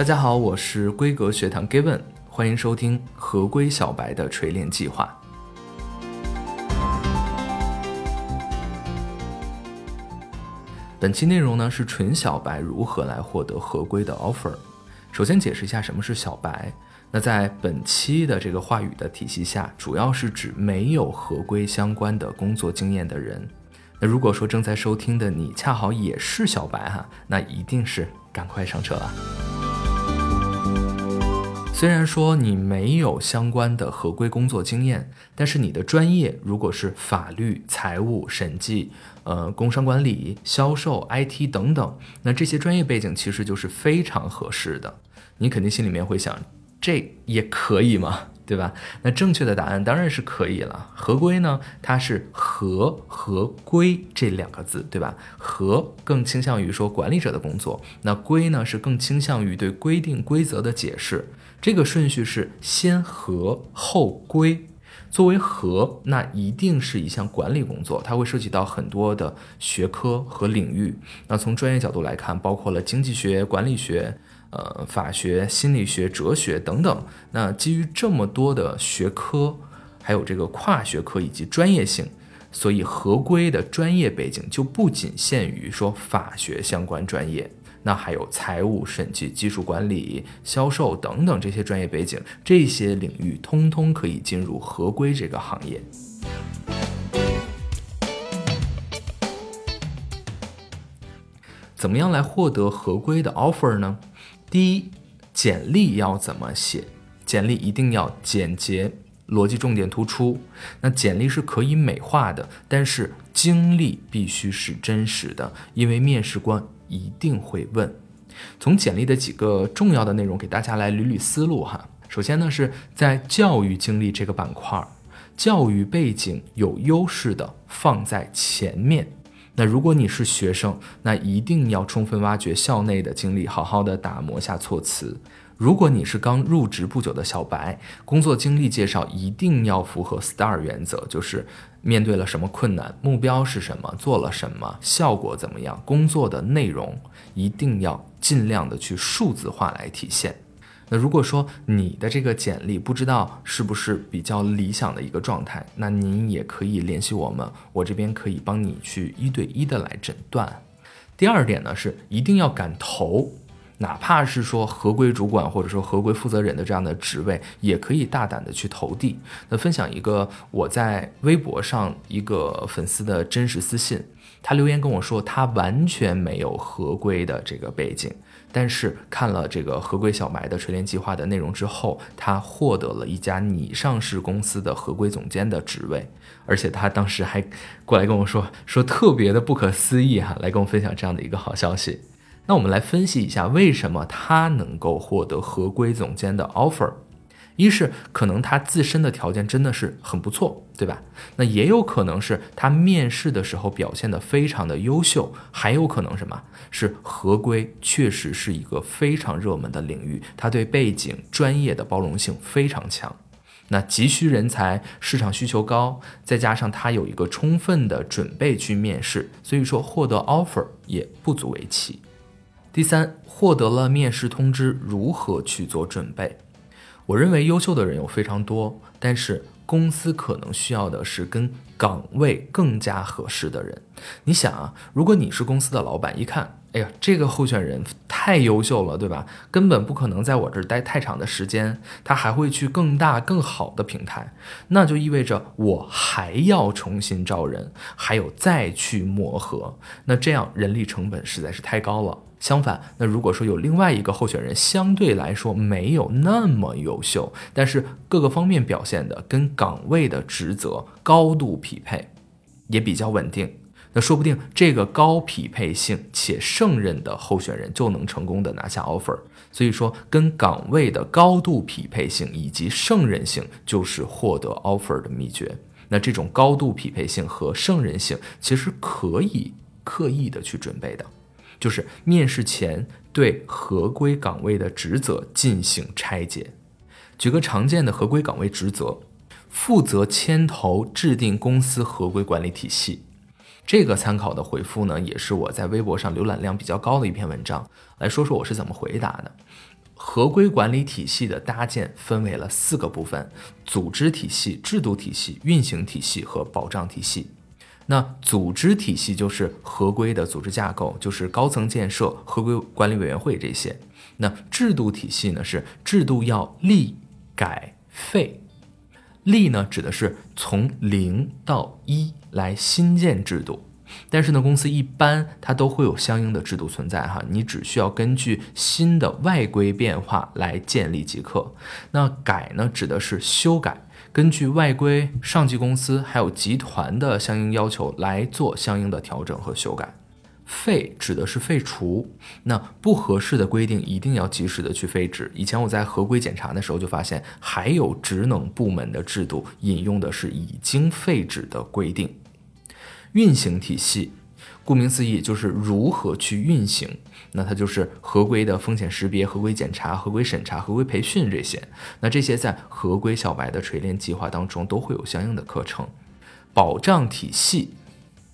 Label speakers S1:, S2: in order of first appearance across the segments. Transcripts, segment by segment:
S1: 大家好，我是规格学堂 Given，欢迎收听合规小白的锤炼计划。本期内容呢是纯小白如何来获得合规的 offer。首先解释一下什么是小白。那在本期的这个话语的体系下，主要是指没有合规相关的工作经验的人。那如果说正在收听的你恰好也是小白哈，那一定是赶快上车了。虽然说你没有相关的合规工作经验，但是你的专业如果是法律、财务、审计、呃工商管理、销售、IT 等等，那这些专业背景其实就是非常合适的。你肯定心里面会想。这也可以吗？对吧？那正确的答案当然是可以了。合规呢，它是合合规这两个字，对吧？合更倾向于说管理者的工作，那规呢是更倾向于对规定规则的解释。这个顺序是先合后规。作为合，那一定是一项管理工作，它会涉及到很多的学科和领域。那从专业角度来看，包括了经济学、管理学。呃，法学、心理学、哲学等等，那基于这么多的学科，还有这个跨学科以及专业性，所以合规的专业背景就不仅限于说法学相关专业，那还有财务、审计、技术管理、销售等等这些专业背景，这些领域通通可以进入合规这个行业。怎么样来获得合规的 offer 呢？第一，简历要怎么写？简历一定要简洁，逻辑重点突出。那简历是可以美化的，但是经历必须是真实的，因为面试官一定会问。从简历的几个重要的内容给大家来捋捋思路哈。首先呢，是在教育经历这个板块，教育背景有优势的放在前面。那如果你是学生，那一定要充分挖掘校内的经历，好好的打磨下措辞。如果你是刚入职不久的小白，工作经历介绍一定要符合 STAR 原则，就是面对了什么困难，目标是什么，做了什么，效果怎么样，工作的内容一定要尽量的去数字化来体现。那如果说你的这个简历不知道是不是比较理想的一个状态，那您也可以联系我们，我这边可以帮你去一对一的来诊断。第二点呢是一定要敢投，哪怕是说合规主管或者说合规负责人的这样的职位，也可以大胆的去投递。那分享一个我在微博上一个粉丝的真实私信，他留言跟我说他完全没有合规的这个背景。但是看了这个合规小白的锤炼计划的内容之后，他获得了一家拟上市公司的合规总监的职位，而且他当时还过来跟我说，说特别的不可思议哈，来跟我分享这样的一个好消息。那我们来分析一下，为什么他能够获得合规总监的 offer。一是可能他自身的条件真的是很不错，对吧？那也有可能是他面试的时候表现的非常的优秀，还有可能什么是合规确实是一个非常热门的领域，他对背景专业的包容性非常强，那急需人才，市场需求高，再加上他有一个充分的准备去面试，所以说获得 offer 也不足为奇。第三，获得了面试通知，如何去做准备？我认为优秀的人有非常多，但是公司可能需要的是跟岗位更加合适的人。你想啊，如果你是公司的老板，一看，哎呀，这个候选人太优秀了，对吧？根本不可能在我这儿待太长的时间，他还会去更大更好的平台，那就意味着我还要重新招人，还有再去磨合，那这样人力成本实在是太高了。相反，那如果说有另外一个候选人相对来说没有那么优秀，但是各个方面表现的跟岗位的职责高度匹配，也比较稳定，那说不定这个高匹配性且胜任的候选人就能成功的拿下 offer。所以说，跟岗位的高度匹配性以及胜任性就是获得 offer 的秘诀。那这种高度匹配性和胜任性其实可以刻意的去准备的。就是面试前对合规岗位的职责进行拆解。举个常见的合规岗位职责：负责牵头制定公司合规管理体系。这个参考的回复呢，也是我在微博上浏览量比较高的一篇文章。来说说我是怎么回答的。合规管理体系的搭建分为了四个部分：组织体系、制度体系、运行体系和保障体系。那组织体系就是合规的组织架构，就是高层建设、合规管理委员会这些。那制度体系呢，是制度要立、改、废。立呢，指的是从零到一来新建制度。但是呢，公司一般它都会有相应的制度存在哈，你只需要根据新的外规变化来建立即可。那改呢，指的是修改，根据外规、上级公司还有集团的相应要求来做相应的调整和修改。废指的是废除，那不合适的规定一定要及时的去废止。以前我在合规检查的时候就发现，还有职能部门的制度引用的是已经废止的规定。运行体系，顾名思义就是如何去运行，那它就是合规的风险识别、合规检查、合规审查、合规培训这些。那这些在合规小白的锤炼计划当中都会有相应的课程。保障体系，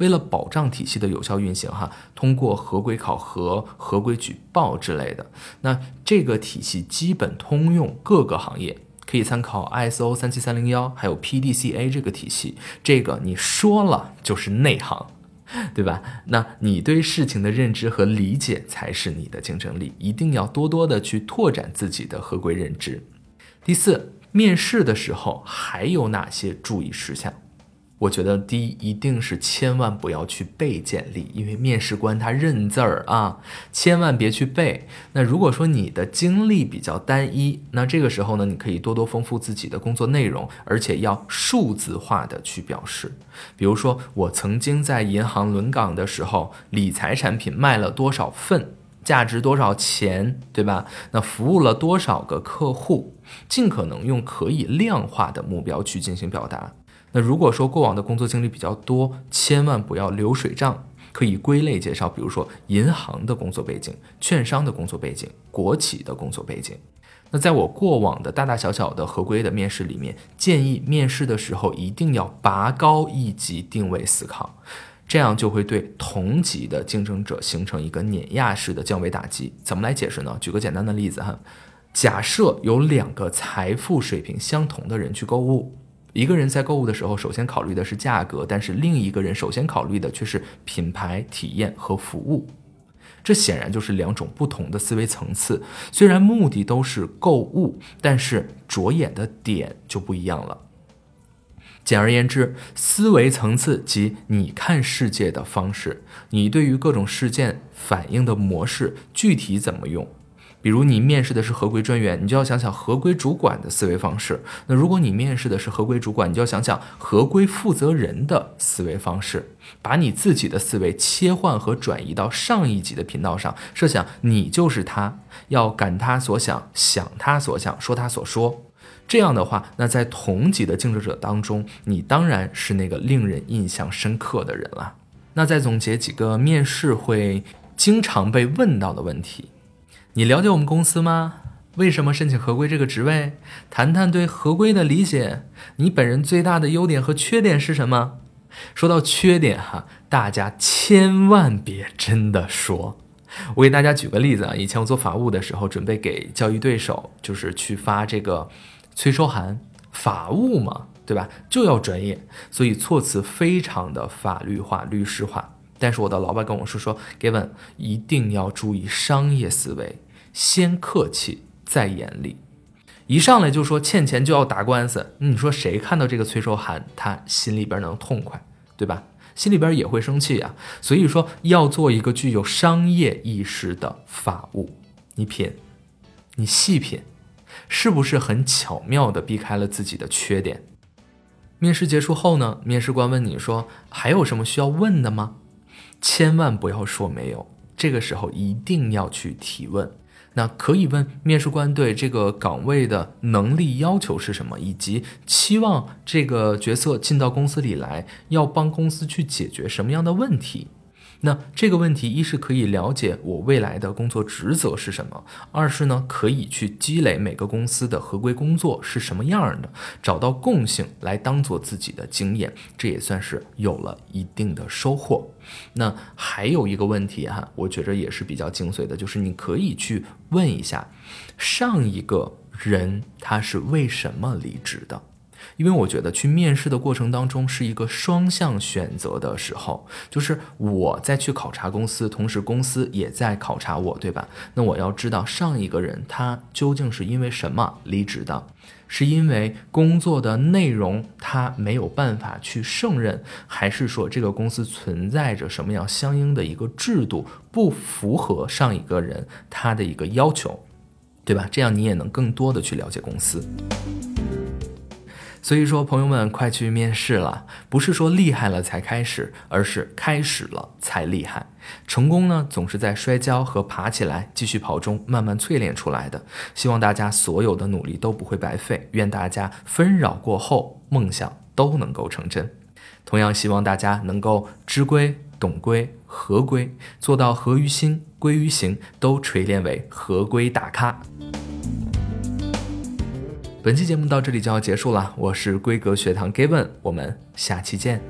S1: 为了保障体系的有效运行，哈，通过合规考核、合规举报之类的。那这个体系基本通用各个行业。可以参考 ISO 三七三零幺，还有 PDCA 这个体系，这个你说了就是内行，对吧？那你对事情的认知和理解才是你的竞争力，一定要多多的去拓展自己的合规认知。第四，面试的时候还有哪些注意事项？我觉得第一一定是千万不要去背简历，因为面试官他认字儿啊，千万别去背。那如果说你的经历比较单一，那这个时候呢，你可以多多丰富自己的工作内容，而且要数字化的去表示。比如说，我曾经在银行轮岗的时候，理财产品卖了多少份，价值多少钱，对吧？那服务了多少个客户，尽可能用可以量化的目标去进行表达。那如果说过往的工作经历比较多，千万不要流水账，可以归类介绍，比如说银行的工作背景、券商的工作背景、国企的工作背景。那在我过往的大大小小的合规的面试里面，建议面试的时候一定要拔高一级定位思考，这样就会对同级的竞争者形成一个碾压式的降维打击。怎么来解释呢？举个简单的例子哈，假设有两个财富水平相同的人去购物。一个人在购物的时候，首先考虑的是价格，但是另一个人首先考虑的却是品牌体验和服务。这显然就是两种不同的思维层次。虽然目的都是购物，但是着眼的点就不一样了。简而言之，思维层次及你看世界的方式，你对于各种事件反应的模式，具体怎么用。比如你面试的是合规专员，你就要想想合规主管的思维方式。那如果你面试的是合规主管，你就要想想合规负责人的思维方式，把你自己的思维切换和转移到上一级的频道上，设想你就是他，要感他所想，想他所想，说他所说。这样的话，那在同级的竞争者当中，你当然是那个令人印象深刻的人了。那再总结几个面试会经常被问到的问题。你了解我们公司吗？为什么申请合规这个职位？谈谈对合规的理解。你本人最大的优点和缺点是什么？说到缺点哈，大家千万别真的说。我给大家举个例子啊，以前我做法务的时候，准备给交易对手，就是去发这个催收函，法务嘛，对吧？就要专业，所以措辞非常的法律化、律师化。但是我的老板跟我说说，Given 一定要注意商业思维，先客气再严厉，一上来就说欠钱就要打官司，你说谁看到这个催收函，他心里边能痛快，对吧？心里边也会生气啊。所以说要做一个具有商业意识的法务，你品，你细品，是不是很巧妙的避开了自己的缺点？面试结束后呢，面试官问你说还有什么需要问的吗？千万不要说没有，这个时候一定要去提问。那可以问面试官对这个岗位的能力要求是什么，以及期望这个角色进到公司里来要帮公司去解决什么样的问题。那这个问题，一是可以了解我未来的工作职责是什么，二是呢可以去积累每个公司的合规工作是什么样的，找到共性来当做自己的经验，这也算是有了一定的收获。那还有一个问题哈，我觉着也是比较精髓的，就是你可以去问一下上一个人他是为什么离职的。因为我觉得去面试的过程当中是一个双向选择的时候，就是我在去考察公司，同时公司也在考察我，对吧？那我要知道上一个人他究竟是因为什么离职的，是因为工作的内容他没有办法去胜任，还是说这个公司存在着什么样相应的一个制度不符合上一个人他的一个要求，对吧？这样你也能更多的去了解公司。所以说，朋友们，快去面试了！不是说厉害了才开始，而是开始了才厉害。成功呢，总是在摔跤和爬起来继续跑中慢慢淬炼出来的。希望大家所有的努力都不会白费，愿大家纷扰过后，梦想都能够成真。同样，希望大家能够知规、懂规、合规，做到合于心、归于行，都锤炼为合规大咖。本期节目到这里就要结束了，我是规格学堂 Given，我们下期见。